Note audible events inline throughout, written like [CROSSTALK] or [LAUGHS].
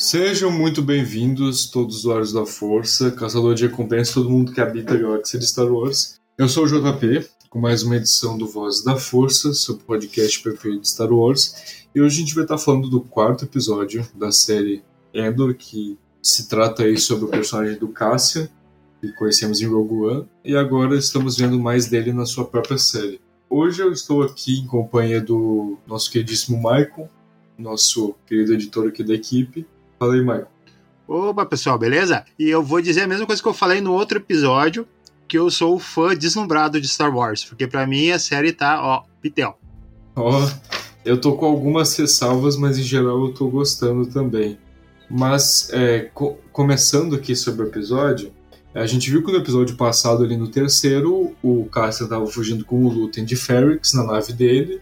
Sejam muito bem-vindos, todos os usuários da Força, caçador de recompensa, todo mundo que habita a galáxia de Star Wars. Eu sou o JP, com mais uma edição do Voz da Força, seu podcast preferido de Star Wars. E hoje a gente vai estar falando do quarto episódio da série Endor, que se trata aí sobre o personagem do Cassian, que conhecemos em Rogue One, e agora estamos vendo mais dele na sua própria série. Hoje eu estou aqui em companhia do nosso queridíssimo Michael, nosso querido editor aqui da equipe. Fala aí, Michael. Opa, pessoal, beleza? E eu vou dizer a mesma coisa que eu falei no outro episódio, que eu sou fã deslumbrado de Star Wars, porque pra mim a série tá, ó, pitel. Ó, eu tô com algumas ressalvas, mas em geral eu tô gostando também. Mas, é, co- começando aqui sobre o episódio, a gente viu que no episódio passado, ali no terceiro, o Cassian tava fugindo com o Luten de Ferrix na nave dele,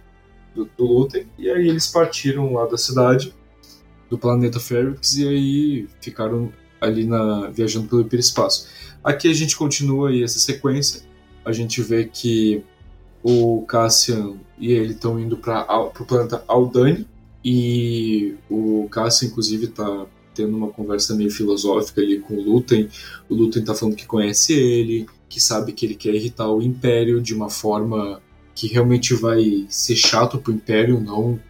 do, do Luten, e aí eles partiram lá da cidade, do planeta Ferrix, e aí ficaram ali na, viajando pelo hiperespaço. Aqui a gente continua aí essa sequência, a gente vê que o Cassian e ele estão indo para o planeta Aldani e o Cassian inclusive está tendo uma conversa meio filosófica ali com o Luten. O Luten tá falando que conhece ele, que sabe que ele quer irritar o Império de uma forma que realmente vai ser chato pro Império, não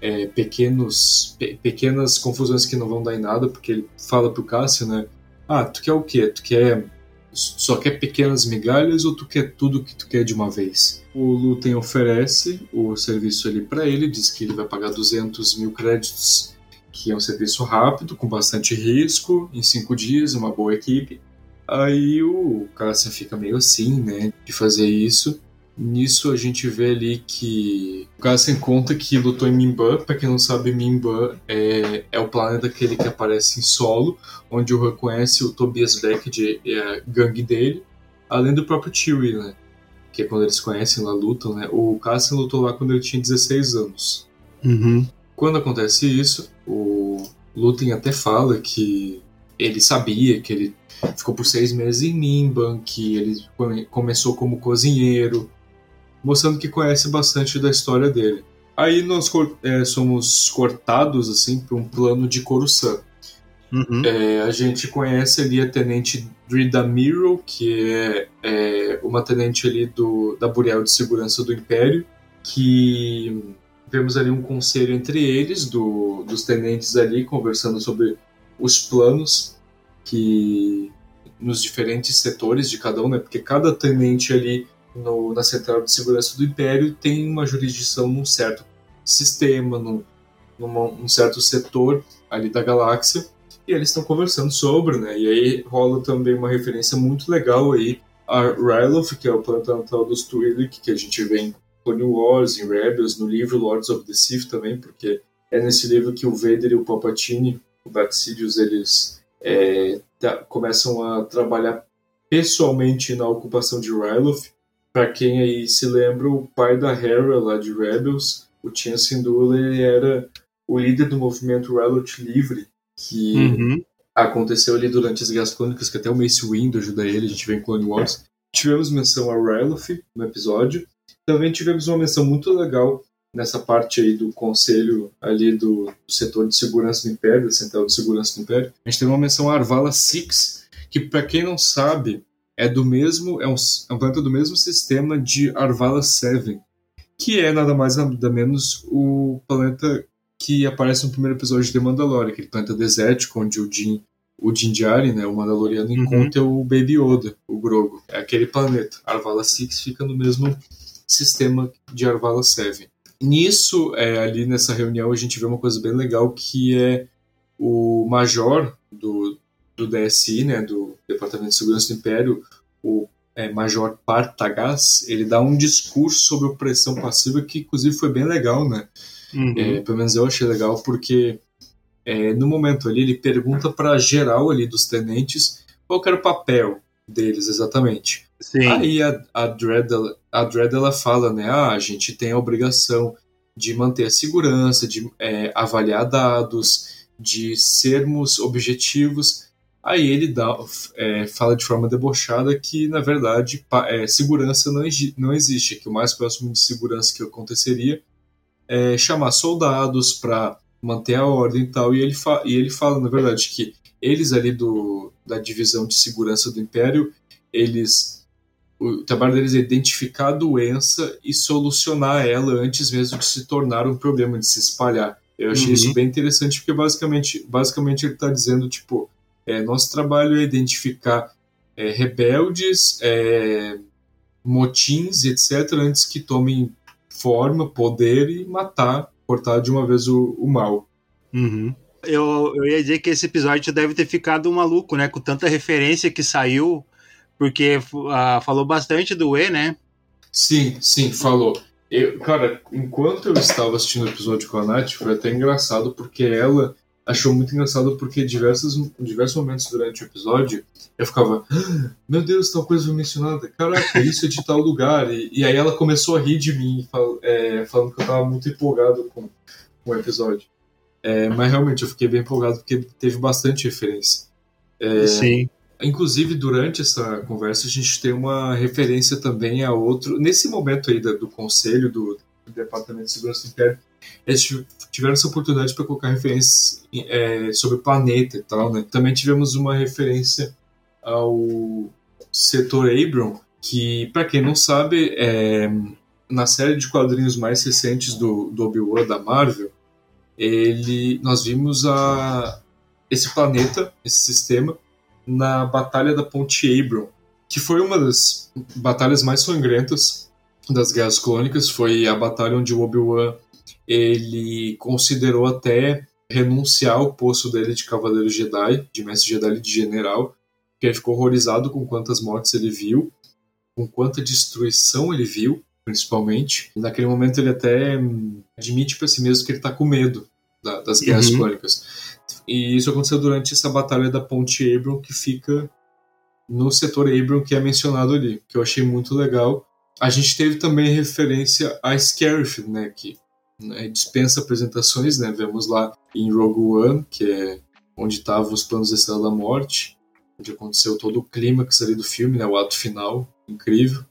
é, pequenos, pe- pequenas confusões que não vão dar em nada, porque ele fala pro Cassian, né? Ah, tu quer o quê? Tu quer só quer pequenas migalhas ou tu quer tudo que tu quer de uma vez? O Luten oferece o serviço ali para ele, diz que ele vai pagar 200 mil créditos, que é um serviço rápido, com bastante risco, em cinco dias, uma boa equipe. Aí o Cassian fica meio assim, né, de fazer isso. Nisso a gente vê ali que o Cassian conta que lutou em Mimban. Pra quem não sabe, Mimban é, é o planeta aquele que aparece em solo, onde o Han conhece o Tobias Beckett e a gangue dele, além do próprio Chewie, né? Que é quando eles conhecem lá, lutam, né? O Cassian lutou lá quando ele tinha 16 anos. Uhum. Quando acontece isso, o Luten até fala que ele sabia que ele ficou por seis meses em Nimban, que ele come- começou como cozinheiro, mostrando que conhece bastante da história dele. Aí nós é, somos cortados assim para um plano de Coruscant. Uhum. É, a gente conhece ali a tenente Drida Miro, que é, é uma tenente ali do, da Burial de Segurança do Império, que vemos ali um conselho entre eles, do, dos tenentes ali, conversando sobre os planos que nos diferentes setores de cada um, né? Porque cada tenente ali no, na Central de Segurança do Império tem uma jurisdição num certo sistema, num, num certo setor ali da galáxia e eles estão conversando sobre, né? E aí rola também uma referência muito legal aí a Ryloth, que é o planeta natal dos Twi'lek, que a gente vê em Clone Wars, em Rebels, no livro Lords of the Sith também, porque é nesse livro que o Vader e o Palpatine, o Darth Sidious, eles é, começam a trabalhar pessoalmente na ocupação de Ryloth. Para quem aí se lembra, o pai da Hera lá de Rebels, o Tia Syndulla, ele era o líder do movimento Ryloth Livre, que Uhum. aconteceu ali durante as Guerras Clônicas, que até o Mace Windu ajuda ele, a gente vê em Clone Wars. Tivemos menção a Ryloth no episódio. Também tivemos uma menção muito legal nessa parte aí do conselho ali do, do setor de segurança do Império, da Central de Segurança do Império, a gente tem uma menção a Arvala Six, que para quem não sabe, é do mesmo, é um, é um planeta do mesmo sistema de Arvala 7, que é nada mais nada menos o planeta que aparece no primeiro episódio de The Mandalorian, aquele planeta desértico onde o Din, o Din Djarin, né, o Mandaloriano, uhum. encontra o Baby Yoda, o Grogu. É aquele planeta. Arvala 6 fica no mesmo sistema de Arvala 7. Nisso, é, ali nessa reunião, a gente vê uma coisa bem legal que é o major do, do DSI, né, do Departamento de Segurança do Império, o é, Major Partagás, ele dá um discurso sobre opressão passiva que, inclusive, foi bem legal, né? Uhum. É, pelo menos eu achei legal, porque é, no momento ali ele pergunta para geral ali dos tenentes qual era o papel deles exatamente. Sim. Aí a, a, Dredd, a Dredd ela fala, né? Ah, a gente tem a obrigação de manter a segurança, de é, avaliar dados, de sermos objetivos. Aí ele dá, é, fala de forma debochada que, na verdade, é, segurança não, não existe, que o mais próximo de segurança que aconteceria é chamar soldados para manter a ordem e tal. E ele, e ele fala, na verdade, que eles ali do, da divisão de segurança do Império, eles o trabalho deles é identificar a doença e solucionar ela antes mesmo de se tornar um problema, de se espalhar. Eu achei uhum. isso bem interessante porque basicamente, basicamente ele está dizendo tipo é, nosso trabalho é identificar é, rebeldes, é, motins, etc., antes que tomem forma, poder e matar, cortar de uma vez o, o mal. Uhum. Eu, eu ia dizer que esse episódio deve ter ficado maluco, né? Com tanta referência que saiu, porque uh, falou bastante do E, né? Sim, sim, falou. Eu, cara, enquanto eu estava assistindo o episódio com a Nath, foi até engraçado, porque ela achou muito engraçado porque diversos, diversos momentos durante o episódio eu ficava, ah, meu Deus, tal coisa foi mencionada, caraca, isso é de tal lugar. E, e aí ela começou a rir de mim, fal, é, falando que eu estava muito empolgado com, com o episódio. É, mas realmente eu fiquei bem empolgado porque teve bastante referência. É, Sim. Inclusive, durante essa conversa, a gente tem uma referência também a outro. Nesse momento aí do, do conselho do, do Departamento de Segurança Interna, eles tiveram essa oportunidade para colocar referências é, sobre o planeta e tal, né? Também tivemos uma referência ao setor Abram, que, para quem não sabe, é, na série de quadrinhos mais recentes do, do Obi-Wan da Marvel, ele, nós vimos a, esse planeta, esse sistema, na Batalha da Ponte Abram, que foi uma das batalhas mais sangrentas das Guerras Clônicas, foi a batalha onde o Obi-Wan ele considerou até renunciar ao posto dele de Cavaleiro Jedi, de Mestre Jedi de General, porque ele ficou horrorizado com quantas mortes ele viu, com quanta destruição ele viu, principalmente. E naquele momento ele até admite para si mesmo que ele está com medo da, das guerras uhum. E isso aconteceu durante essa batalha da Ponte Abram, que fica no setor Abram, que é mencionado ali, que eu achei muito legal. A gente teve também referência a Scarif, né, que né, dispensa apresentações, né? Vemos lá em Rogue One, que é onde estavam os planos da Estrela da Morte, onde aconteceu todo o clímax ali do filme, né? O ato final, incrível.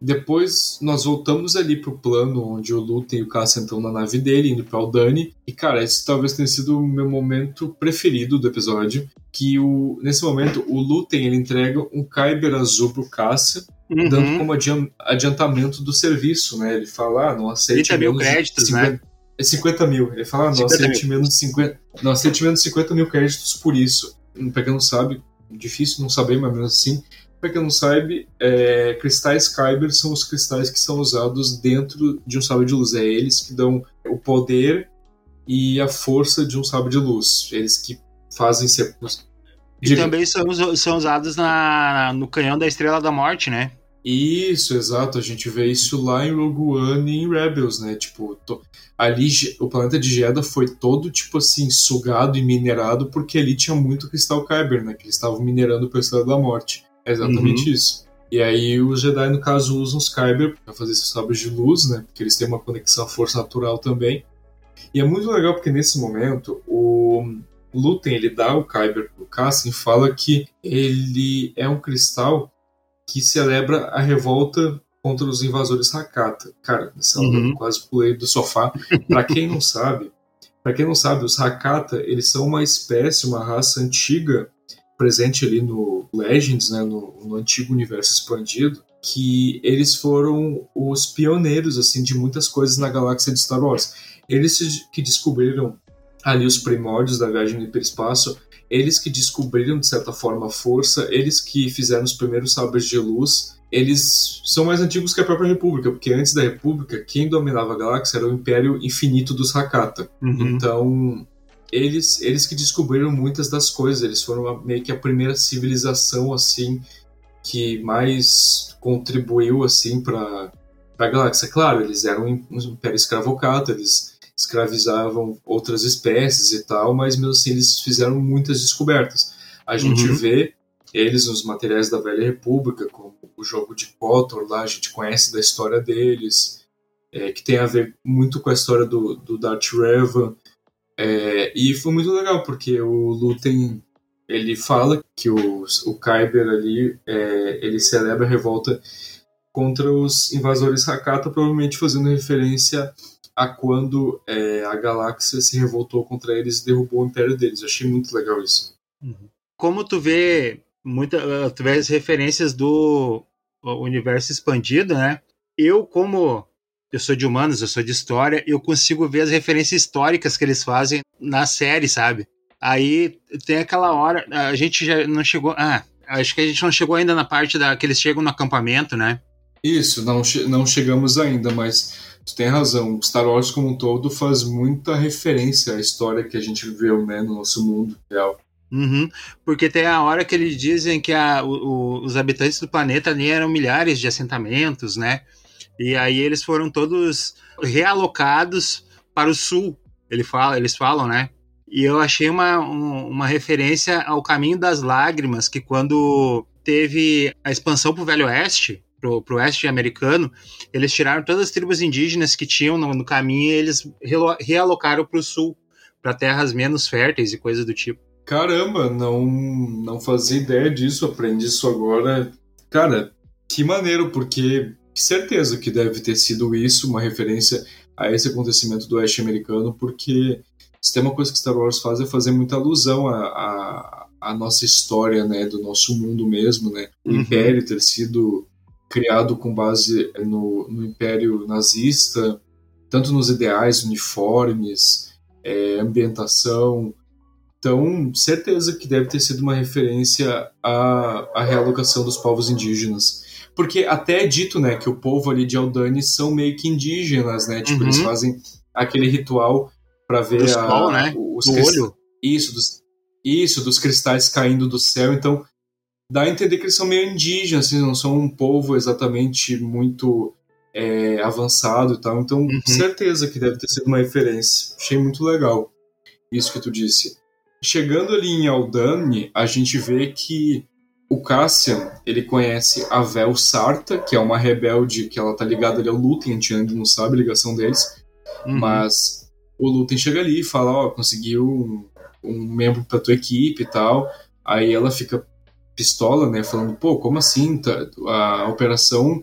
Depois nós voltamos ali pro plano onde o Lutem e o Cassian estão na nave dele, indo para Aldani. E cara, esse talvez tenha sido o meu momento preferido do episódio. Que o, nesse momento o Lutem ele entrega um Kyber azul pro Cassian, uhum. dando como adiantamento do serviço, né? Ele fala, ah, não aceite 30 mil créditos, 50, né? É 50 mil. Ele fala, ah, não aceite, menos de 50, não aceite menos de 50 mil créditos por isso. Pra quem não sabe, difícil não saber, mas mesmo assim para quem não sabe, é, cristais Kyber são os cristais que são usados dentro de um sábio de luz. É eles que dão o poder e a força de um sábio de luz. Eles que fazem ser. E também são, são usados na, no canhão da Estrela da Morte, né? Isso, exato. A gente vê isso lá em Rogue One e em Rebels, né? Tipo, to... ali o planeta de Jeddah foi todo, tipo assim, sugado e minerado porque ali tinha muito cristal Kyber, né? Que eles estavam minerando a Estrela da Morte. É exatamente uhum. isso. E aí os Jedi, no caso, usam os Kyber para fazer esses sabres de luz, né? Porque eles têm uma conexão à força natural também. E é muito legal porque nesse momento o Lutem ele dá o Kyber pro Cassian e fala que ele é um cristal que celebra a revolta contra os invasores Hakata. Cara, nessa hora Uhum. eu quase pulei do sofá. Pra quem não sabe, para quem não sabe, os Hakata, eles são uma espécie, uma raça antiga, presente ali no Legends, né, no, no antigo universo expandido, que eles foram os pioneiros assim de muitas coisas na galáxia de Star Wars. Eles que descobriram ali os primórdios da viagem no hiperespaço, eles que descobriram de certa forma a força, eles que fizeram os primeiros sabres de luz, eles são mais antigos que a própria República, porque antes da República, quem dominava a galáxia era o Império Infinito dos Hakata. Uhum. Então, eles, eles que descobriram muitas das coisas, eles foram a- meio que a primeira civilização assim que mais contribuiu assim para a galáxia. Claro, eles eram um império escravocrata, eles escravizavam outras espécies e tal, mas mesmo assim eles fizeram muitas descobertas. A gente Uhum. vê eles nos materiais da Velha República, como o jogo de Kotor lá, a gente conhece da história deles, é, que tem a ver muito com a história do, do Revan. É, e foi muito legal, porque o Lúthien, ele fala que o, o Kyber ali, é, ele celebra a revolta contra os invasores Hakata, provavelmente fazendo referência a quando é, a galáxia se revoltou contra eles e derrubou o império deles. Eu achei muito legal isso. Como tu vê muita, uh, tu vê as referências do universo expandido, né? Eu, como eu sou de humanos, eu sou de história, eu consigo ver as referências históricas que eles fazem na série, sabe? Aí tem aquela hora, a gente já não chegou. Ah, acho que a gente não chegou ainda na parte da que eles chegam no acampamento, né? Isso, não, não chegamos ainda, mas tu tem razão. Star Wars como um todo faz muita referência à história que a gente viveu né, no nosso mundo real. Uhum, porque tem a hora que eles dizem que a, o, os habitantes do planeta ali eram milhares de assentamentos, né? E aí eles foram todos realocados para o sul. Ele fala, eles falam, né? E eu achei uma, um, uma referência ao Caminho das Lágrimas, que quando teve a expansão para o Velho Oeste, para o Oeste americano, eles tiraram todas as tribos indígenas que tinham no, no caminho e eles realocaram para o sul, para terras menos férteis e coisas do tipo. Caramba, não, não fazia ideia disso, aprendi isso agora. Cara, que maneiro, porque certeza que deve ter sido isso, uma referência a esse acontecimento do oeste americano, porque se tem uma coisa que Star Wars faz é fazer muita alusão à, à, à nossa história, né, do nosso mundo mesmo, né, o Uhum. Império ter sido criado com base no, no Império nazista, tanto nos ideais, uniformes, é, ambientação, então, certeza que deve ter sido uma referência à, à realocação dos povos indígenas. Porque até é dito, né, que o povo ali de Aldani são meio que indígenas, né? Tipo, Uhum. eles fazem aquele ritual para ver Do a, sol, né? os Do cris- olho. Isso, dos, isso, dos cristais caindo do céu. Então, dá a entender que eles são meio indígenas, assim, não são um povo exatamente muito é, avançado e tal. Então, Uhum. certeza que deve ter sido uma referência. Achei muito legal isso que tu disse. Chegando ali em Aldani, a gente vê que o Cassian, ele conhece a Vel Sarta, que é uma rebelde que ela tá ligada ali ao Lúthien, a gente ainda não sabe a ligação deles, Uhum. mas o Lúthien chega ali e fala, ó, conseguiu um, um membro pra tua equipe e tal, aí ela fica pistola, né, falando, pô, como assim, Tá- a operação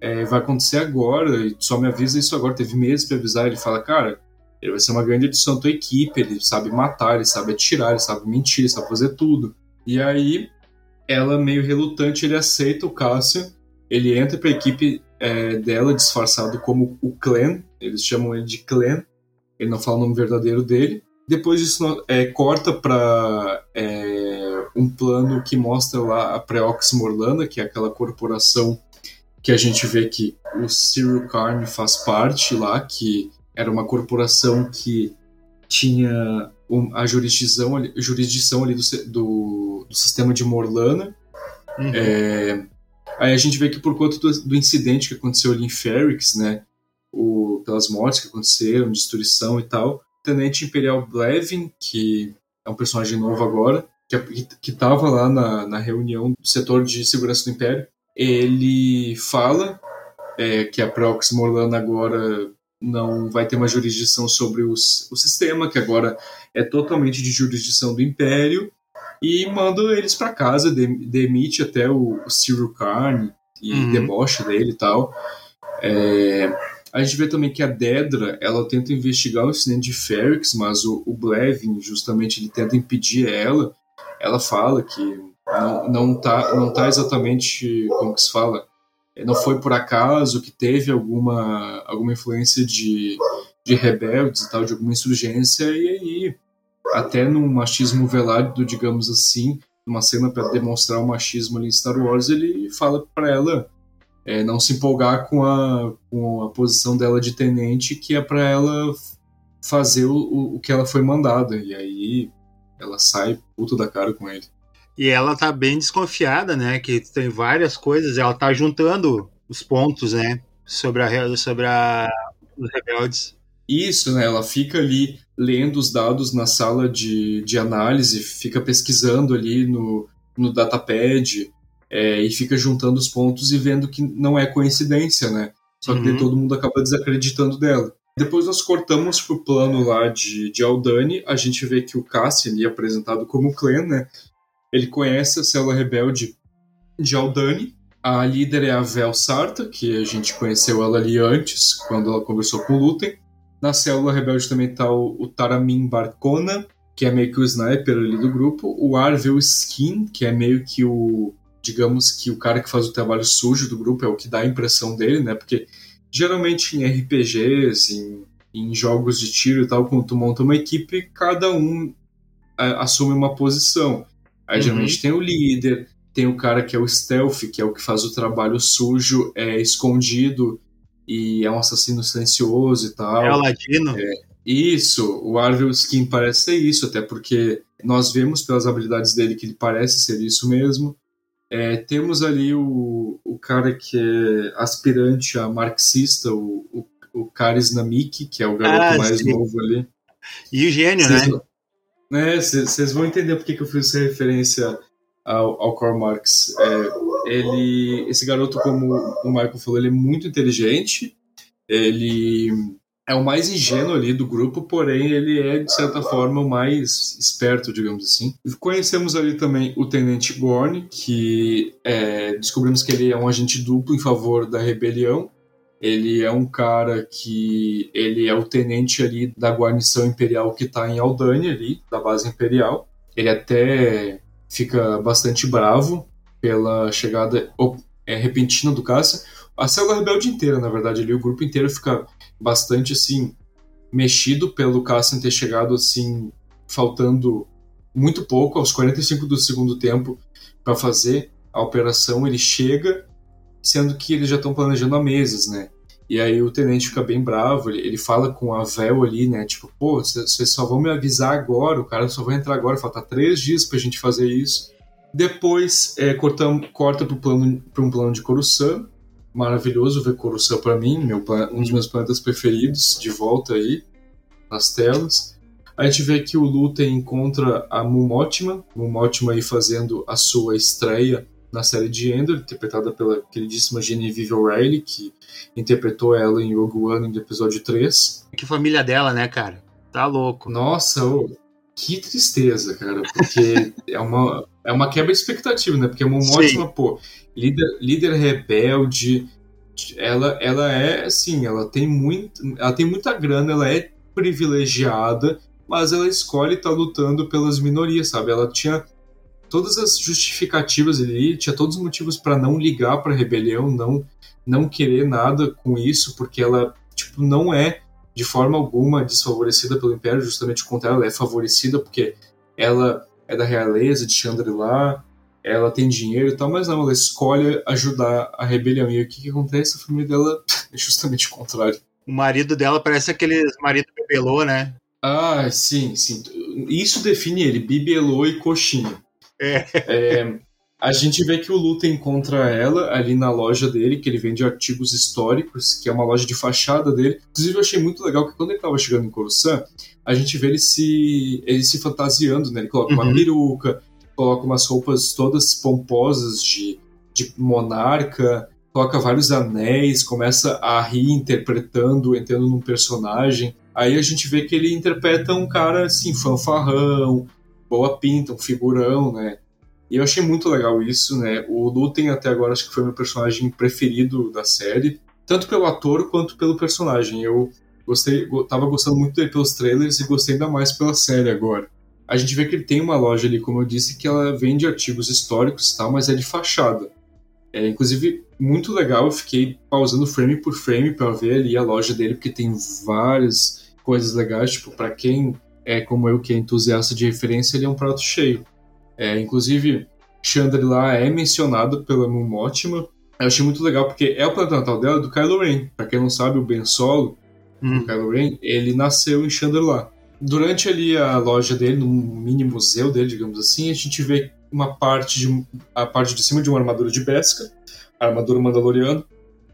é, vai acontecer agora, e só me avisa isso agora, teve meses pra avisar, ele fala, cara, ele vai ser uma grande adição à tua equipe, ele sabe matar, ele sabe atirar, ele sabe mentir, ele sabe fazer tudo. E aí, ela meio relutante, ele aceita o Cassian, ele entra pra equipe é, dela disfarçado como o Clan, eles chamam ele de Clan, ele não fala o nome verdadeiro dele. Depois disso, é, corta pra é, um plano que mostra lá a Preox Morlana, que é aquela corporação que a gente vê que o Cyril Karn faz parte lá, que era uma corporação que tinha a jurisdição jurisdição ali do, do, do sistema de Morlana. Uhum. É, aí a gente vê que por conta do, do incidente que aconteceu ali em Ferrix, né, o, pelas mortes que aconteceram, destruição e tal, o Tenente Imperial Blevin, que é um personagem novo agora, que, que, que tava lá na, na reunião do setor de segurança do Império, ele fala é, que a Prox Morlana agora não vai ter uma jurisdição sobre os, o sistema, que agora é totalmente de jurisdição do Império, e manda eles para casa, de- demite até o, o Cyril Karn, e Uhum. debocha dele e tal. É, a gente vê também que a Dedra, ela tenta investigar o incidente de Ferrix, mas o, o Blevin, justamente, ele tenta impedir ela. Ela fala que não, não, tá, não tá exatamente, como que se fala, não foi por acaso que teve alguma, alguma influência de, de rebeldes e tal, de alguma insurgência, e aí, até num machismo velado, digamos assim, numa cena para demonstrar o machismo ali em Star Wars, ele fala para ela é, não se empolgar com a, com a posição dela de tenente, que é para ela fazer o, o que ela foi mandada, e aí ela sai puta da cara com ele. E ela tá bem desconfiada, né? Que tem várias coisas, ela tá juntando os pontos, né? Sobre, a, sobre a, os rebeldes. Isso, né? Ela fica ali lendo os dados na sala de, de análise, fica pesquisando ali no, no datapad é, e fica juntando os pontos e vendo que não é coincidência, né? Só que Uhum. todo mundo acaba desacreditando dela. Depois nós cortamos pro plano lá de, de Aldani, a gente vê que o Cassian, ali, apresentado como Clan, né? Ele conhece a célula rebelde de Aldani. A líder é a Vel Sarta, que a gente conheceu ela ali antes, quando ela conversou com o Luten. Na célula rebelde também tá o, o Taramin Barcona, que é meio que o sniper ali do grupo. O Arvel Skin, que é meio que o, digamos que o cara que faz o trabalho sujo do grupo, é o que dá a impressão dele, né? Porque geralmente em RPGs, em, em jogos de tiro e tal, quando tu monta uma equipe, cada um a- assume uma posição. Aí Uhum. geralmente tem o líder, tem o cara que é o stealth, que é o que faz o trabalho sujo, é escondido e é um assassino silencioso e tal. É o ladino. Isso, o Arvel Skin parece ser isso, até porque nós vemos pelas habilidades dele que ele parece ser isso mesmo. É, temos ali o, o cara que é aspirante a marxista, o, o, o Karis Namik, que é o garoto Ah, mais sim. novo ali. E o gênio, Vocês né? vão- né, Vocês vão entender porque que eu fiz essa referência ao, ao Karl Marx. É, ele, esse garoto, como o Michael falou, ele é muito inteligente. Ele é o mais ingênuo ali do grupo, porém ele é, de certa forma, o mais esperto, digamos assim. Conhecemos ali também o Tenente Gorn, que é, descobrimos que ele é um agente duplo em favor da rebelião. Ele é um cara que ele é o tenente ali da guarnição imperial que está em Aldania ali, da base imperial. Ele até fica bastante bravo pela chegada é, repentina do caça. A célula rebelde inteira, na verdade, ali o grupo inteiro fica bastante assim mexido pelo Cassian ter chegado assim faltando muito pouco aos 45 do segundo tempo para fazer a operação. Ele chega sendo que eles já estão planejando há meses, né? E aí o tenente fica bem bravo, ele, ele fala com a Vel ali, né? Tipo, pô, vocês só vão me avisar agora, o cara só vai entrar agora, falta três dias pra gente fazer isso. Depois é, cortam, corta pra um plano de Coruscant. Maravilhoso ver Coruscant pra mim, meu, um dos meus planetas preferidos, de volta aí nas telas. A gente vê que o Luten encontra a Mumotima, Mumotima aí fazendo a sua estreia na série de Endor, interpretada pela queridíssima Genevieve O'Reilly, que interpretou ela em Rogue One no episódio 3. Que família dela, né, cara? Tá louco. Nossa, ô, que tristeza, cara, porque [LAUGHS] é uma, é uma quebra de expectativa, né? Porque a Mumotima, pô, líder, líder rebelde, ela, ela é, assim, ela tem, muito, ela tem muita grana, ela é privilegiada, mas ela escolhe estar lutando pelas minorias, sabe? Ela tinha todas as justificativas ali, tinha todos os motivos para não ligar para a rebelião, não não querer nada com isso, porque ela tipo não é de forma alguma desfavorecida pelo Império, justamente o contrário, ela é favorecida porque ela é da realeza de Chandrila, ela tem dinheiro e tal, mas não, ela escolhe ajudar a rebelião. E o que, que acontece? A família dela [LAUGHS] é justamente o contrário. O marido dela parece aqueles marido bebelô, né? Ah, sim, sim. Isso define ele, bibelô e coxinha. É. É, a gente vê que o Luta encontra ela ali na loja dele, que ele vende artigos históricos, que é uma loja de fachada dele. Inclusive, eu achei muito legal que quando ele estava chegando em Coruscant, a gente vê ele se, ele se fantasiando, né? Ele coloca uma Uhum. peruca, coloca umas roupas todas pomposas de, de monarca, coloca vários anéis, começa a rir interpretando, entrando num personagem. Aí a gente vê que ele interpreta um cara assim, fanfarrão, boa pinta, um figurão, né? E eu achei muito legal isso, né? O Lutem até agora acho que foi meu personagem preferido da série, tanto pelo ator quanto pelo personagem. Eu gostei, tava gostando muito dele pelos trailers e gostei ainda mais pela série agora. A gente vê que ele tem uma loja ali, como eu disse, que ela vende artigos históricos e tal, mas é de fachada. É, inclusive, muito legal, eu fiquei pausando frame por frame para ver ali a loja dele, porque tem várias coisas legais, tipo, para quem é como eu, que é entusiasta de referência, ele é um prato cheio. É, inclusive, Chandra é mencionado pela Moon Mothma. Eu achei muito legal porque é o planeta natal dela do Kylo Ren. Pra quem não sabe, o Ben Solo, hum. o Kylo Ren, ele nasceu em Chandra Durante ali a loja dele, no mini museu dele, digamos assim, a gente vê uma parte de a parte de cima de uma armadura de Beskar, a armadura mandaloriana.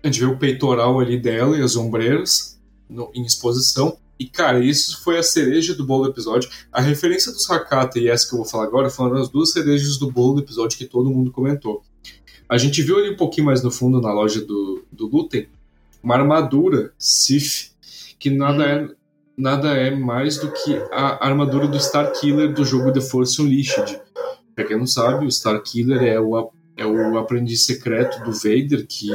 A gente vê o peitoral ali dela e as ombreiras no, em exposição. E, cara, isso foi a cereja do bolo do episódio. A referência dos Hakata e essa que eu vou falar agora foram as duas cerejas do bolo do episódio que todo mundo comentou. A gente viu ali um pouquinho mais no fundo, na loja do, do Luten, uma armadura Sif, que nada é, nada é mais do que a armadura do Star Killer do jogo The Force Unleashed. Pra quem não sabe, o Star Killer é o, é o aprendiz secreto do Vader, que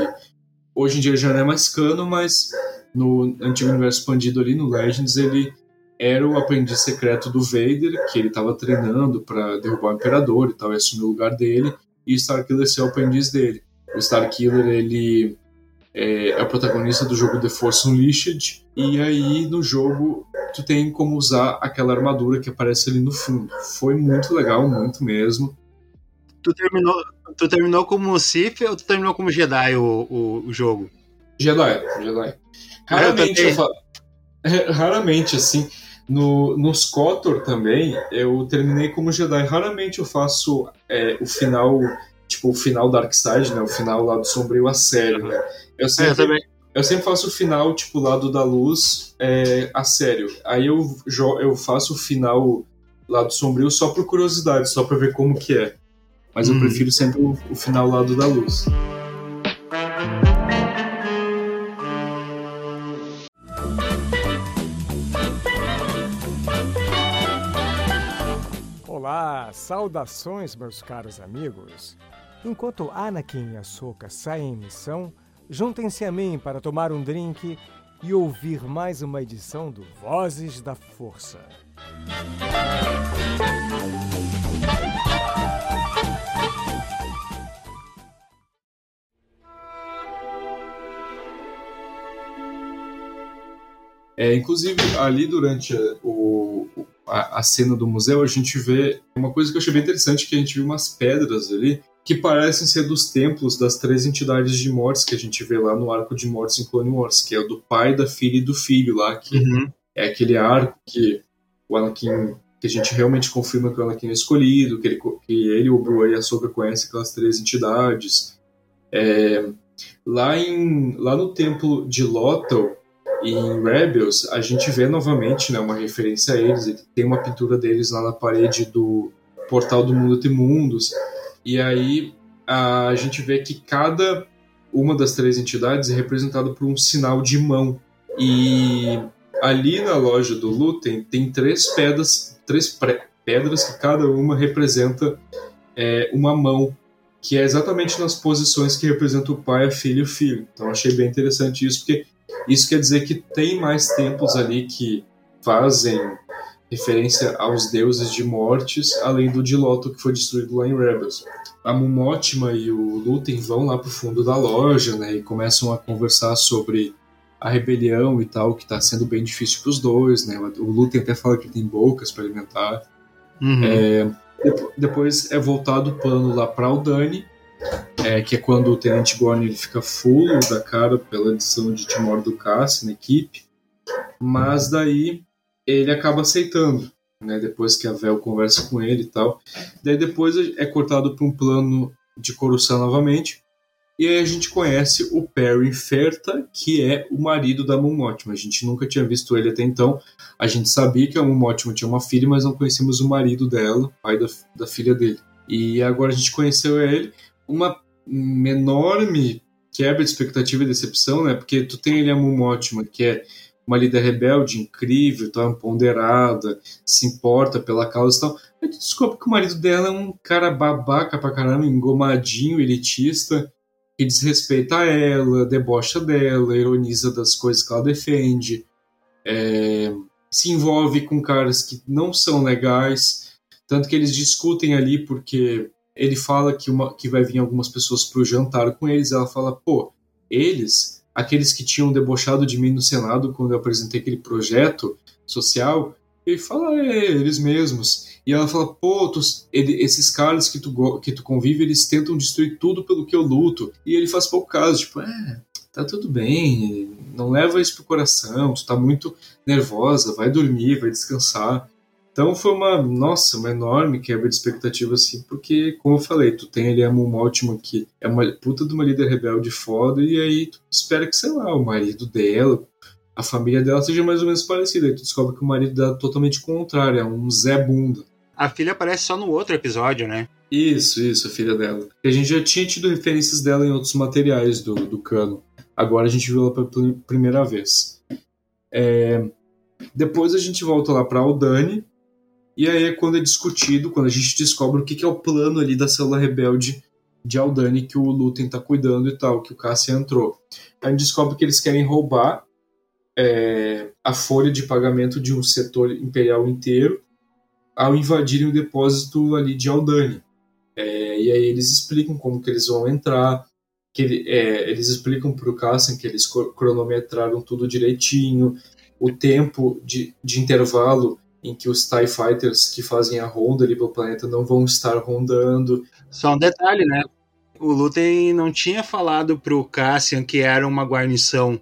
hoje em dia já não é mais cano, mas no antigo universo expandido ali no Legends, ele era o aprendiz secreto do Vader, que ele estava treinando para derrubar o Imperador e tal, e assumir o lugar dele, e Starkiller ser o aprendiz dele. O Starkiller, ele é, é, o protagonista do jogo The Force Unleashed, e aí no jogo tu tem como usar aquela armadura que aparece ali no fundo. Foi muito legal, muito mesmo. Tu terminou, tu terminou como Sith ou tu terminou como Jedi o, o, o jogo? Jedi, Jedi. Raramente eu, eu falo. [LAUGHS] Raramente, assim. No, nos KOTOR também, eu terminei como Jedi. Raramente eu faço é, o final, tipo, o final Dark Side, né? O final lá do Sombrio a sério, né? Eu sempre, é, eu, eu sempre faço o final, tipo, lado da luz é, a sério. Aí eu, eu faço o final lado sombrio só por curiosidade, só pra ver como que é. Mas eu uhum. prefiro sempre o, o final lado da luz. Saudações, meus caros amigos! Enquanto Anakin e Ahsoka saem em missão, juntem-se a mim para tomar um drink e ouvir mais uma edição do Vozes da Força. É, inclusive, ali durante o, a, a, cena do museu, a gente vê uma coisa que eu achei bem interessante, que a gente viu umas pedras ali que parecem ser dos templos das três entidades de mortes que a gente vê lá no arco de mortes em Clone Wars, que é o do pai, da filha e do filho lá, que uhum. é aquele arco que o Anakin que a gente realmente confirma que o Anakin é escolhido, que ele, que ele o Obi-Wan e a Ahsoka conhecem aquelas três entidades. É, lá, em, lá no templo de Lothal, em Rebels, a gente vê novamente né, uma referência a eles. Tem uma pintura deles lá na parede do Portal do Mundo de Mundos. E aí a gente vê que cada uma das três entidades é representada por um sinal de mão. E ali na loja do Lutem tem três pedras, três pedras que cada uma representa é, uma mão, que é exatamente nas posições que representa o pai, a filha e o filho. Então achei bem interessante isso, porque isso quer dizer que tem mais templos ali que fazem referência aos deuses de mortes, além do de Loto que foi destruído lá em Rebels. A Mumotima e o Lutem vão lá pro fundo da loja, né, e começam a conversar sobre a rebelião e tal, que está sendo bem difícil para os dois, né? O Lutem até fala que tem bocas para alimentar. Uhum. É, depois é voltado o plano lá para o Dani, é, que é quando o Tenente Gorn ele fica full da cara pela adição de Timor do Cassi na equipe, mas daí ele acaba aceitando, né, depois que a Vel conversa com ele e tal. Daí depois é cortado para um plano de Coruscant novamente, e aí a gente conhece o Perry Ferta, que é o marido da Mon A gente nunca tinha visto ele até então. A gente sabia que a Mon tinha uma filha, mas não conhecemos o marido dela, pai da, da filha dele. E agora a gente conheceu ele uma enorme quebra de expectativa e decepção, né? Porque tu tem ali a Momotima, que é uma líder rebelde incrível, tão ponderada, se importa pela causa e tal. Aí tu descobre que o marido dela é um cara babaca pra caramba, engomadinho, elitista, que desrespeita ela, debocha dela, ironiza das coisas que ela defende, é, se envolve com caras que não são legais, tanto que eles discutem ali porque ele fala que, uma, que vai vir algumas pessoas pro jantar com eles, ela fala, pô, eles, aqueles que tinham debochado de mim no Senado quando eu apresentei aquele projeto social, ele fala, é, eles mesmos. E ela fala, pô, tu, ele, esses caras que tu, que tu convive, eles tentam destruir tudo pelo que eu luto. E ele faz pouco caso, tipo, é, tá tudo bem, não leva isso pro coração, tu tá muito nervosa, vai dormir, vai descansar. Então foi uma, nossa, uma enorme quebra de expectativa, assim, porque, como eu falei, tu tem ali a Moon Maltman, que é uma puta de uma líder rebelde foda, e aí tu espera que, sei lá, o marido dela, a família dela seja mais ou menos parecida, aí tu descobre que o marido dela é totalmente contrário, é um Zé Bunda. A filha aparece só no outro episódio, né? Isso, isso, a filha dela. E a gente já tinha tido referências dela em outros materiais do, do cano. Agora a gente viu ela pela primeira vez. É... Depois a gente volta lá pra Aldani, e aí é quando é discutido, quando a gente descobre o que, que é o plano ali da célula rebelde de Aldani que o Lutem tá cuidando e tal, que o Cassian entrou. A gente descobre que eles querem roubar é, a folha de pagamento de um setor imperial inteiro ao invadirem o depósito ali de Aldani. É, e aí eles explicam como que eles vão entrar, que ele, é, eles explicam para o Cassian que eles cronometraram tudo direitinho, o tempo de, de intervalo em que os TIE Fighters que fazem a ronda ali pelo planeta não vão estar rondando. Só um detalhe, né? O Lutem não tinha falado pro Cassian que era uma guarnição.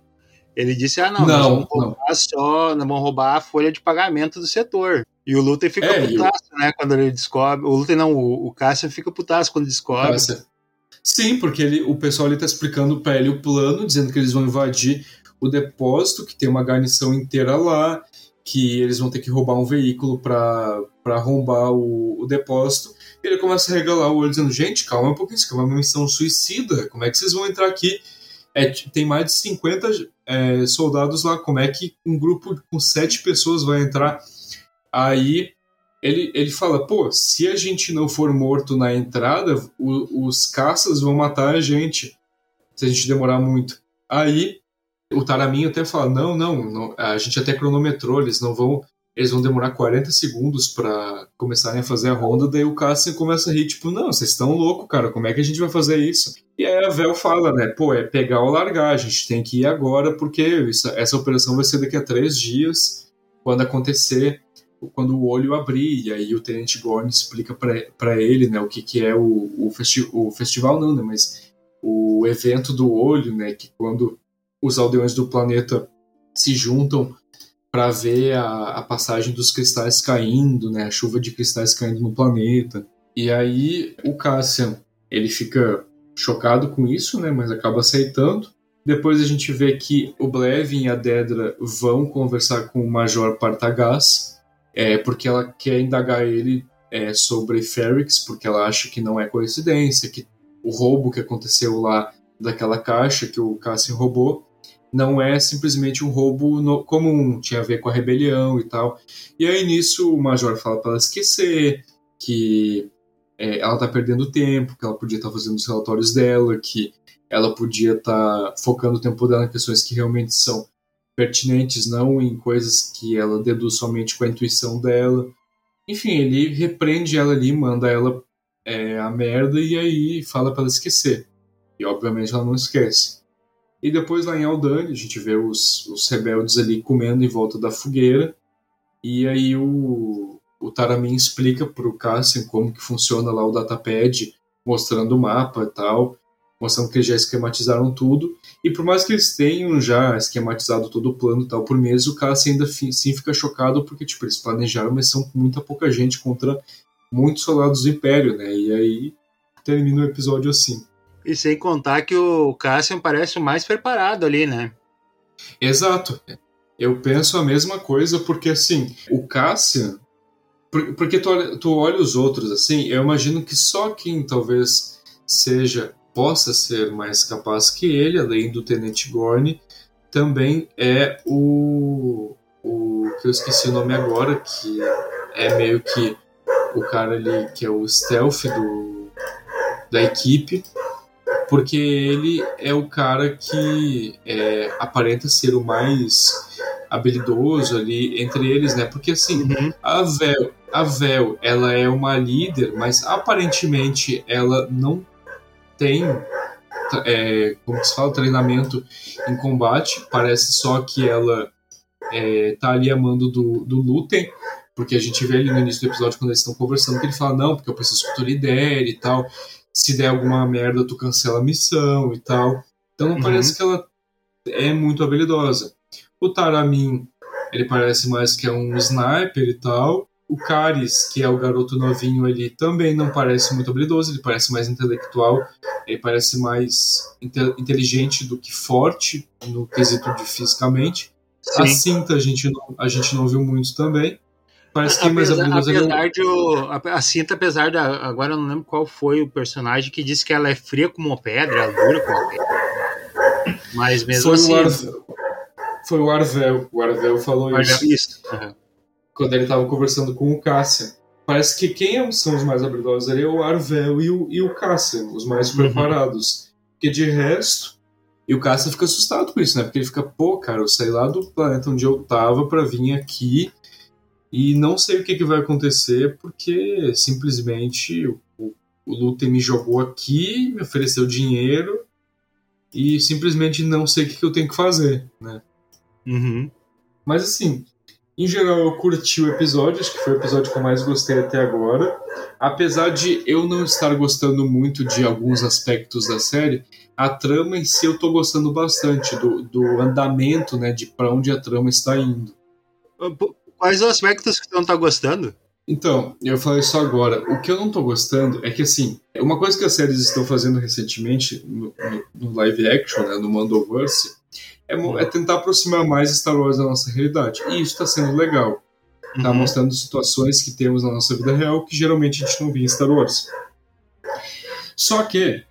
Ele disse: ah, não, não nós vamos roubar não. só, nós vamos roubar a folha de pagamento do setor. E o Lutem fica é, putaço, eu... né? Quando ele descobre. O Lutem não, o, o Cassian fica putaço quando descobre. Cassian. Sim, porque ele, o pessoal ali tá explicando para ele o plano, dizendo que eles vão invadir o depósito, que tem uma guarnição inteira lá, que eles vão ter que roubar um veículo para arrombar o, o, depósito. E ele começa a regalar o olho dizendo: Gente, calma um pouquinho, isso é uma missão suicida. Como é que vocês vão entrar aqui? É, tem mais de 50 é, soldados lá. Como é que um grupo com sete pessoas vai entrar? Aí ele, ele fala: Pô, se a gente não for morto na entrada, o, os caças vão matar a gente se a gente demorar muito. Aí o Taraminho até fala: não, não, não, a gente até cronometrou, eles não vão. Eles vão demorar 40 segundos para começarem a fazer a ronda, daí o Cassian começa a rir, tipo, não, vocês estão loucos, cara, como é que a gente vai fazer isso? E aí a Vel fala, né, pô, é pegar ou largar, a gente tem que ir agora, porque isso, essa operação vai ser daqui a três dias, quando acontecer, quando o olho abrir, e aí o Tenente Gorn explica para ele, né, o que, que é o, o, festi o festival, não, né, mas o evento do olho, né, que quando os aldeões do planeta se juntam para ver a, a, passagem dos cristais caindo, né, a chuva de cristais caindo no planeta. E aí o Cassian, ele fica chocado com isso, né, mas acaba aceitando. Depois a gente vê que o Blevin e a Dedra vão conversar com o Major Partagás, é, porque ela quer indagar ele é, sobre Ferrix, porque ela acha que não é coincidência, que o roubo que aconteceu lá daquela caixa que o Cassian roubou não é simplesmente um roubo no, comum, tinha a ver com a rebelião e tal. E aí nisso o Major fala para ela esquecer que é, ela tá perdendo tempo, que ela podia estar tá fazendo os relatórios dela, que ela podia estar tá focando o tempo dela em questões que realmente são pertinentes, não em coisas que ela deduz somente com a intuição dela. Enfim, ele repreende ela ali, manda ela é, a merda e aí fala para ela esquecer. E obviamente ela não esquece. E depois lá em Aldani, a gente vê os, os rebeldes ali comendo em volta da fogueira. E aí o, o Taramin explica pro Cassian como que funciona lá o datapad, mostrando o mapa e tal, mostrando que eles já esquematizaram tudo. E por mais que eles tenham já esquematizado todo o plano e tal por meses, o Cassian ainda sim fica chocado porque tipo, eles planejaram, mas são com muita pouca gente contra muitos soldados do Império, né? E aí termina o episódio assim. E sem contar que o Cassian parece o mais preparado ali, né? Exato. Eu penso a mesma coisa, porque assim, o Cassian. Porque tu olha, tu olha os outros assim, eu imagino que só quem talvez seja, possa ser mais capaz que ele, além do Tenente Gorn, também é o, o que eu esqueci o nome agora, que é meio que o cara ali que é o stealth do, da equipe, porque ele é o cara que é, aparenta ser o mais habilidoso ali entre eles, né? Porque assim, Uhum. a Vel, a Vel, ela é uma líder, mas aparentemente ela não tem, é, como se fala, treinamento em combate. Parece só que ela é, tá ali a mando do, do Luten, porque a gente vê ali no início do episódio, quando eles estão conversando, que ele fala, não, porque eu preciso que tu lidere e tal. Se der alguma merda, tu cancela a missão e tal. Então não Uhum. parece que ela é muito habilidosa. O Taramin, ele parece mais que é um sniper e tal. O Caris, que é o garoto novinho ali, também não parece muito habilidoso, ele parece mais intelectual, ele parece mais inte- inteligente do que forte no quesito de fisicamente. A Sim. cinta a gente não, a gente não viu muito também. Parece que é mais Apesar, é apesar de o- a, a cinta, apesar da. Agora eu não lembro qual foi o personagem que disse que ela é fria como uma pedra, ela dura como uma pedra. Mas mesmo foi, assim. o Arvel, foi o Arvel. O Arvel falou mas isso. é isso. Aham. quando ele estava conversando com o Cassian. Parece que quem é- são os mais habilidosos ali é o Arvel e o, e o Cassian, os mais Uhum. preparados. Porque de resto. E o Cassian fica assustado com isso, né? Porque ele fica, pô, cara, eu saí lá do planeta onde eu tava pra vir aqui e não sei o que, que vai acontecer porque simplesmente o, o, o Luthen me jogou aqui, me ofereceu dinheiro e simplesmente não sei o que, que eu tenho que fazer, né? Uhum. Mas assim, em geral eu curti o episódio, acho que foi o episódio que eu mais gostei até agora. Apesar de eu não estar gostando muito de alguns aspectos da série, a trama em si eu tô gostando bastante do, do andamento, né, de para onde a trama está indo. Quais os aspectos que tu não tá gostando? Então, eu falei isso agora. O que eu não tô gostando é que, assim, uma coisa que as séries estão fazendo recentemente no, no- live action, né, no Mandoverse, é, é tentar aproximar mais Star Wars da nossa realidade. E isso tá sendo legal. Tá Uhum. mostrando situações que temos na nossa vida real que geralmente a gente não via em Star Wars. Só que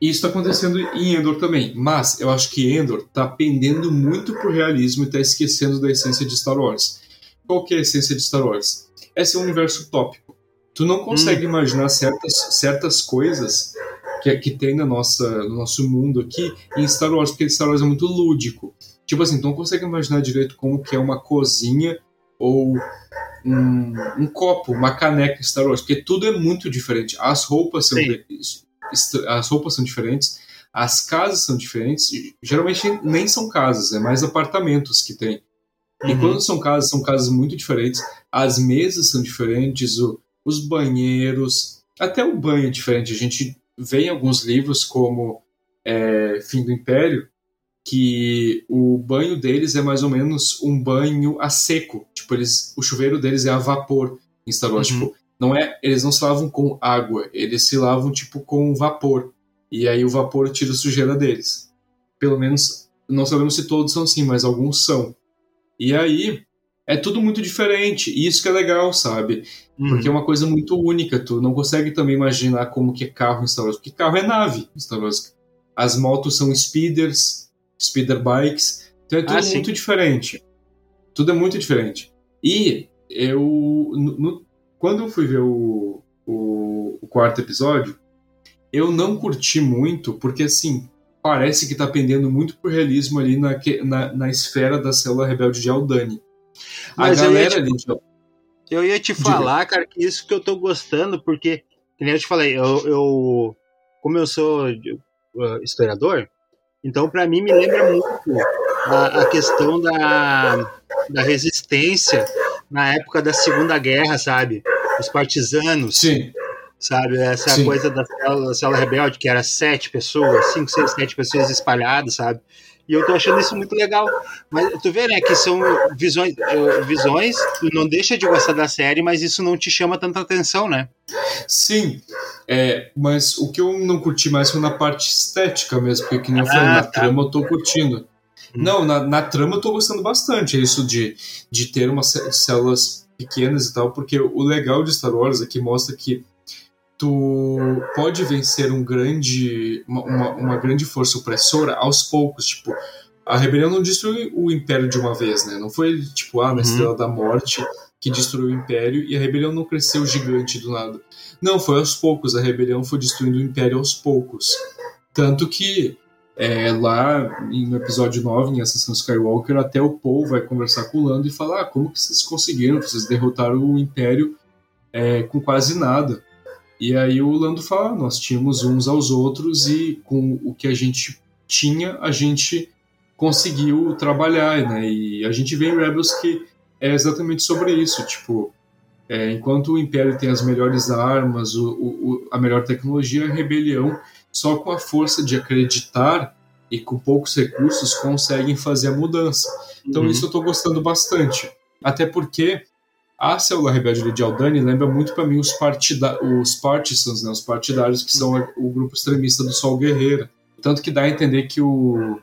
isso está acontecendo em Endor também. Mas eu acho que Endor tá pendendo muito pro realismo e tá esquecendo da essência de Star Wars. Qual que é a essência de Star Wars? É ser um universo utópico. Tu não consegue imaginar certas, certas coisas que, que tem na nossa, no nosso mundo aqui em Star Wars, porque Star Wars é muito lúdico. Tipo assim, tu não consegue imaginar direito como que é uma cozinha ou um, um copo, uma caneca em Star Wars, porque tudo é muito diferente. As roupas são, as roupas são diferentes, as casas são diferentes. Geralmente nem são casas, é mais apartamentos que tem. E Uhum. quando são casas, são casas muito diferentes. As mesas são diferentes, o- os banheiros, até o banho é diferente. A gente vê em alguns livros, como é, Fim do Império, que o banho deles é mais ou menos um banho a seco. Tipo, eles, o chuveiro deles é a vapor em Star Wars. Uhum. Tipo, não é, eles não se lavam com água, eles se lavam tipo com vapor. E aí o vapor tira a sujeira deles. Pelo menos, não sabemos se todos são assim, mas alguns são. E aí é tudo muito diferente. E isso que é legal, sabe? Porque é Uhum. uma coisa muito única. Tu não consegue também imaginar como que é carro em Star Wars. Porque carro é nave em Star Wars. As motos são speeders, speeder bikes. Então é tudo Ah, sim. muito diferente. Tudo é muito diferente. E eu. no- no- quando eu fui ver o, o, o quarto episódio, eu não curti muito, porque assim. Parece que tá pendendo muito pro realismo ali na, na, na esfera da célula rebelde de Aldani. A Mas eu ia galera te- ali Eu ia te falar, cara, que isso que eu tô gostando, porque, que nem eu te falei, eu, eu como eu sou uh, historiador, então pra mim me lembra muito a, a questão da, da resistência na época da Segunda Guerra, sabe? Os partisanos, Sim, sabe? Essa Sim. coisa da célula, da célula rebelde, que era sete pessoas, cinco, seis, sete pessoas espalhadas, sabe? E eu tô achando isso muito legal. Mas tu vê, né, que são visões, eh, visões, tu não deixa de gostar da série, mas isso não te chama tanta atenção, né? Sim, é, mas o que eu não curti mais foi na parte estética mesmo, porque que nem eu falei, Ah, na tá. trama eu tô curtindo. Hum. Não, na, na trama eu tô gostando bastante, é isso de, de ter umas cé- células pequenas e tal, porque o legal de Star Wars é que mostra que tu pode vencer um grande, uma, uma, uma grande força opressora aos poucos, tipo, a rebelião não destruiu o Império de uma vez, né? Não foi tipo, ah, na Uhum. Estrela da Morte que destruiu o Império e a rebelião não cresceu gigante do nada. Não, foi aos poucos. A rebelião foi destruindo o Império aos poucos. Tanto que é, lá no episódio 9, em Ascensão Skywalker, até o Paul vai conversar com o Lando e falar: ah, como que vocês conseguiram? Vocês derrotaram o Império é, com quase nada. E aí o Lando fala: nós tínhamos uns aos outros e com o que a gente tinha, a gente conseguiu trabalhar, né? E a gente vê em Rebels que é exatamente sobre isso, tipo, é, enquanto o Império tem as melhores armas, o, o- a melhor tecnologia, a rebelião, só com a força de acreditar e com poucos recursos, conseguem fazer a mudança. Então Uhum. isso eu tô gostando bastante. Até porque a célula rebelde de Aldani lembra muito para mim os, partida os partisans, né, os partidários que são o grupo extremista do Sol Guerreiro. Tanto que dá a entender que o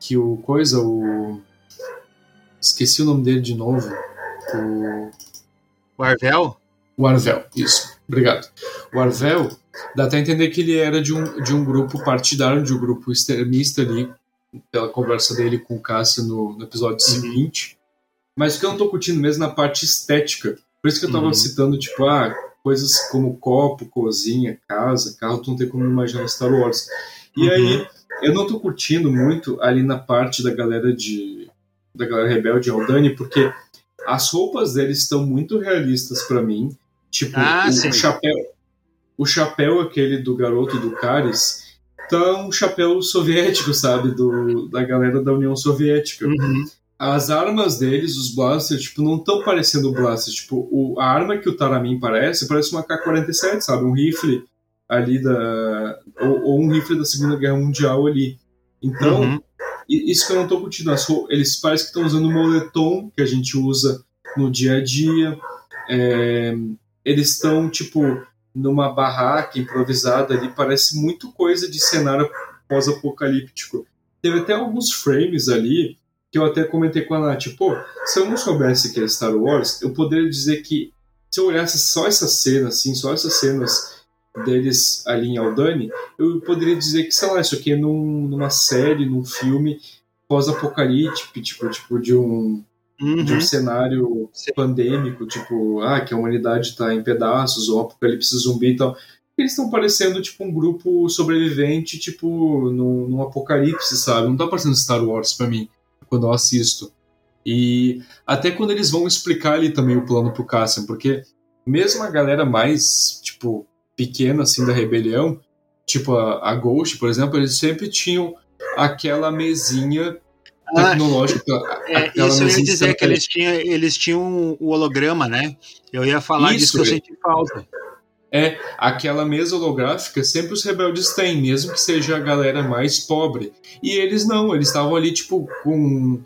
que o coisa, o esqueci o nome dele de novo, o O Arvel? o Arvel, isso. Obrigado. O Arvel, dá até a entender que ele era de um, de um grupo partidário, de um grupo extremista ali, pela conversa dele com o Cássio no, no episódio seguinte. Mas o que eu não tô curtindo mesmo na parte estética. Por isso que eu tava Uhum. citando, tipo, ah, coisas como copo, cozinha, casa, carro, tu não tem como imaginar Star Wars. E Uhum. aí, eu não tô curtindo muito ali na parte da galera de. da galera rebelde Aldani, porque as roupas deles estão muito realistas pra mim. Tipo, Ah, o chapéu. O chapéu aquele do garoto do Caris tá um chapéu soviético, sabe? Do, da galera da União Soviética. Uhum. As armas deles, os blasters, tipo, não estão parecendo blasters. Tipo, o, a arma que o Taramin parece, parece uma K-47, sabe? Um rifle ali da. Ou, ou um rifle da Segunda Guerra Mundial ali. Então, Uhum. isso que eu não tô curtindo. As Eles parecem que estão usando o moletom que a gente usa no dia a dia. É, eles estão, tipo, numa barraca improvisada ali. Parece muito coisa de cenário pós-apocalíptico. Teve até alguns frames ali que eu até comentei com a Nath. Pô, se eu não soubesse que é Star Wars, eu poderia dizer que se eu olhasse só essa cena, assim, só essas cenas deles ali em Aldani, eu poderia dizer que, sei lá, isso aqui é num- numa série, num filme pós-apocalíptico, tipo, tipo de um de um Uhum. cenário pandêmico, tipo, ah, que a humanidade está em pedaços, ou apocalipse zumbi e tal. Eles estão parecendo, tipo, um grupo sobrevivente, tipo, num, num apocalipse, sabe? Não tá parecendo Star Wars pra mim, quando eu assisto. E até quando eles vão explicar ali também o plano pro Cassian, porque mesmo a galera mais, tipo, pequena, assim, da rebelião, tipo a, a Ghost, por exemplo, eles sempre tinham aquela mesinha Ah, tecnológica. É, aquela isso eu ia dizer que eles tinham, eles tinham o holograma, né? Eu ia falar Isso, disso que eu é. senti falta. É, aquela mesa holográfica sempre os rebeldes têm, mesmo que seja a galera mais pobre. E eles não, eles estavam ali, tipo, com.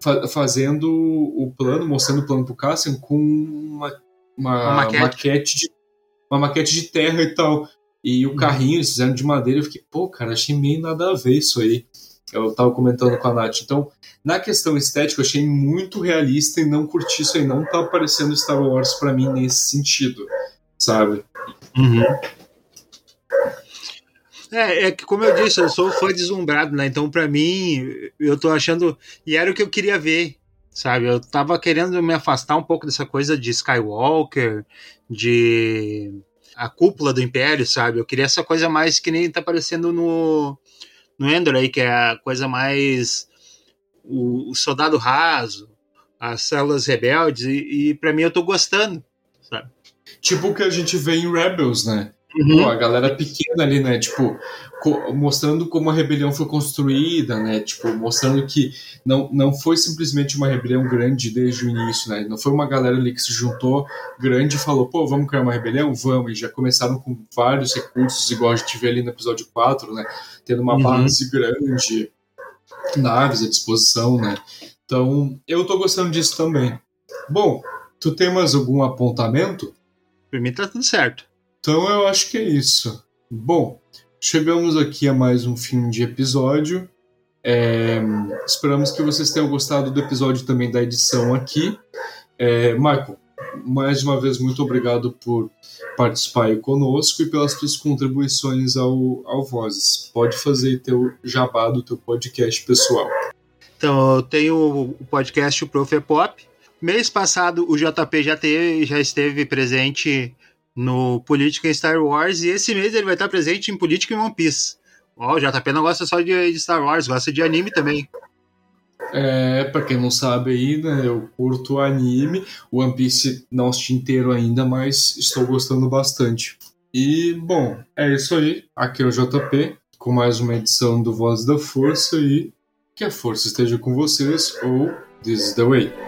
fa- fazendo o plano, mostrando o plano pro Cassian com uma, uma, Uma maquete. maquete de, uma maquete de terra e tal. E o carrinho eles fizeram de madeira, eu fiquei, pô, cara, achei meio nada a ver isso aí. Eu tava comentando com a Nath. Então, na questão estética, eu achei muito realista e não curti isso aí. Não tá parecendo Star Wars pra mim nesse sentido, sabe? É, é que como eu disse, eu sou fã deslumbrado, né? Então, pra mim, eu tô achando. E era o que eu queria ver, sabe? Eu tava querendo me afastar um pouco dessa coisa de Skywalker, de. A cúpula do Império, sabe? Eu queria essa coisa mais que nem tá aparecendo no. No Endor aí, que é a coisa mais. O, o soldado raso, as células rebeldes, e, e para mim eu tô gostando? Tipo o que a gente vê em Rebels, né? Uhum. Pô, a galera pequena ali, né? Tipo, co- mostrando como a rebelião foi construída, né? Tipo, mostrando que não, não foi simplesmente uma rebelião grande desde o início, né? Não foi uma galera ali que se juntou grande e falou, pô, vamos criar uma rebelião? Vamos. E já começaram com vários recursos, igual a gente vê ali no episódio 4, né? Tendo uma Uhum. base grande, naves à disposição, né? Então, eu tô gostando disso também. Bom, tu tem mais algum apontamento? Pra mim tá tudo certo. Então eu acho que é isso. Bom, chegamos aqui a mais um fim de episódio. É, esperamos que vocês tenham gostado do episódio também da edição aqui. É, Michael, mais uma vez, muito obrigado por participar aí conosco e pelas suas contribuições ao, ao Vozes. Pode fazer teu jabá do teu podcast pessoal. Então, tem o, o podcast o Prof. É Pop. Mês passado, o JP já, teve, já esteve presente no Política em Star Wars, e esse mês ele vai estar presente em Política em One Piece. Ó, o JP não gosta só de, de Star Wars, gosta de anime também. É, pra quem não sabe aí, né, eu curto anime, One Piece não assisti inteiro ainda, mas estou gostando bastante. E, bom, é isso aí. Aqui é o JP, com mais uma edição do Voz da Força e que a força esteja com vocês, ou This is the Way.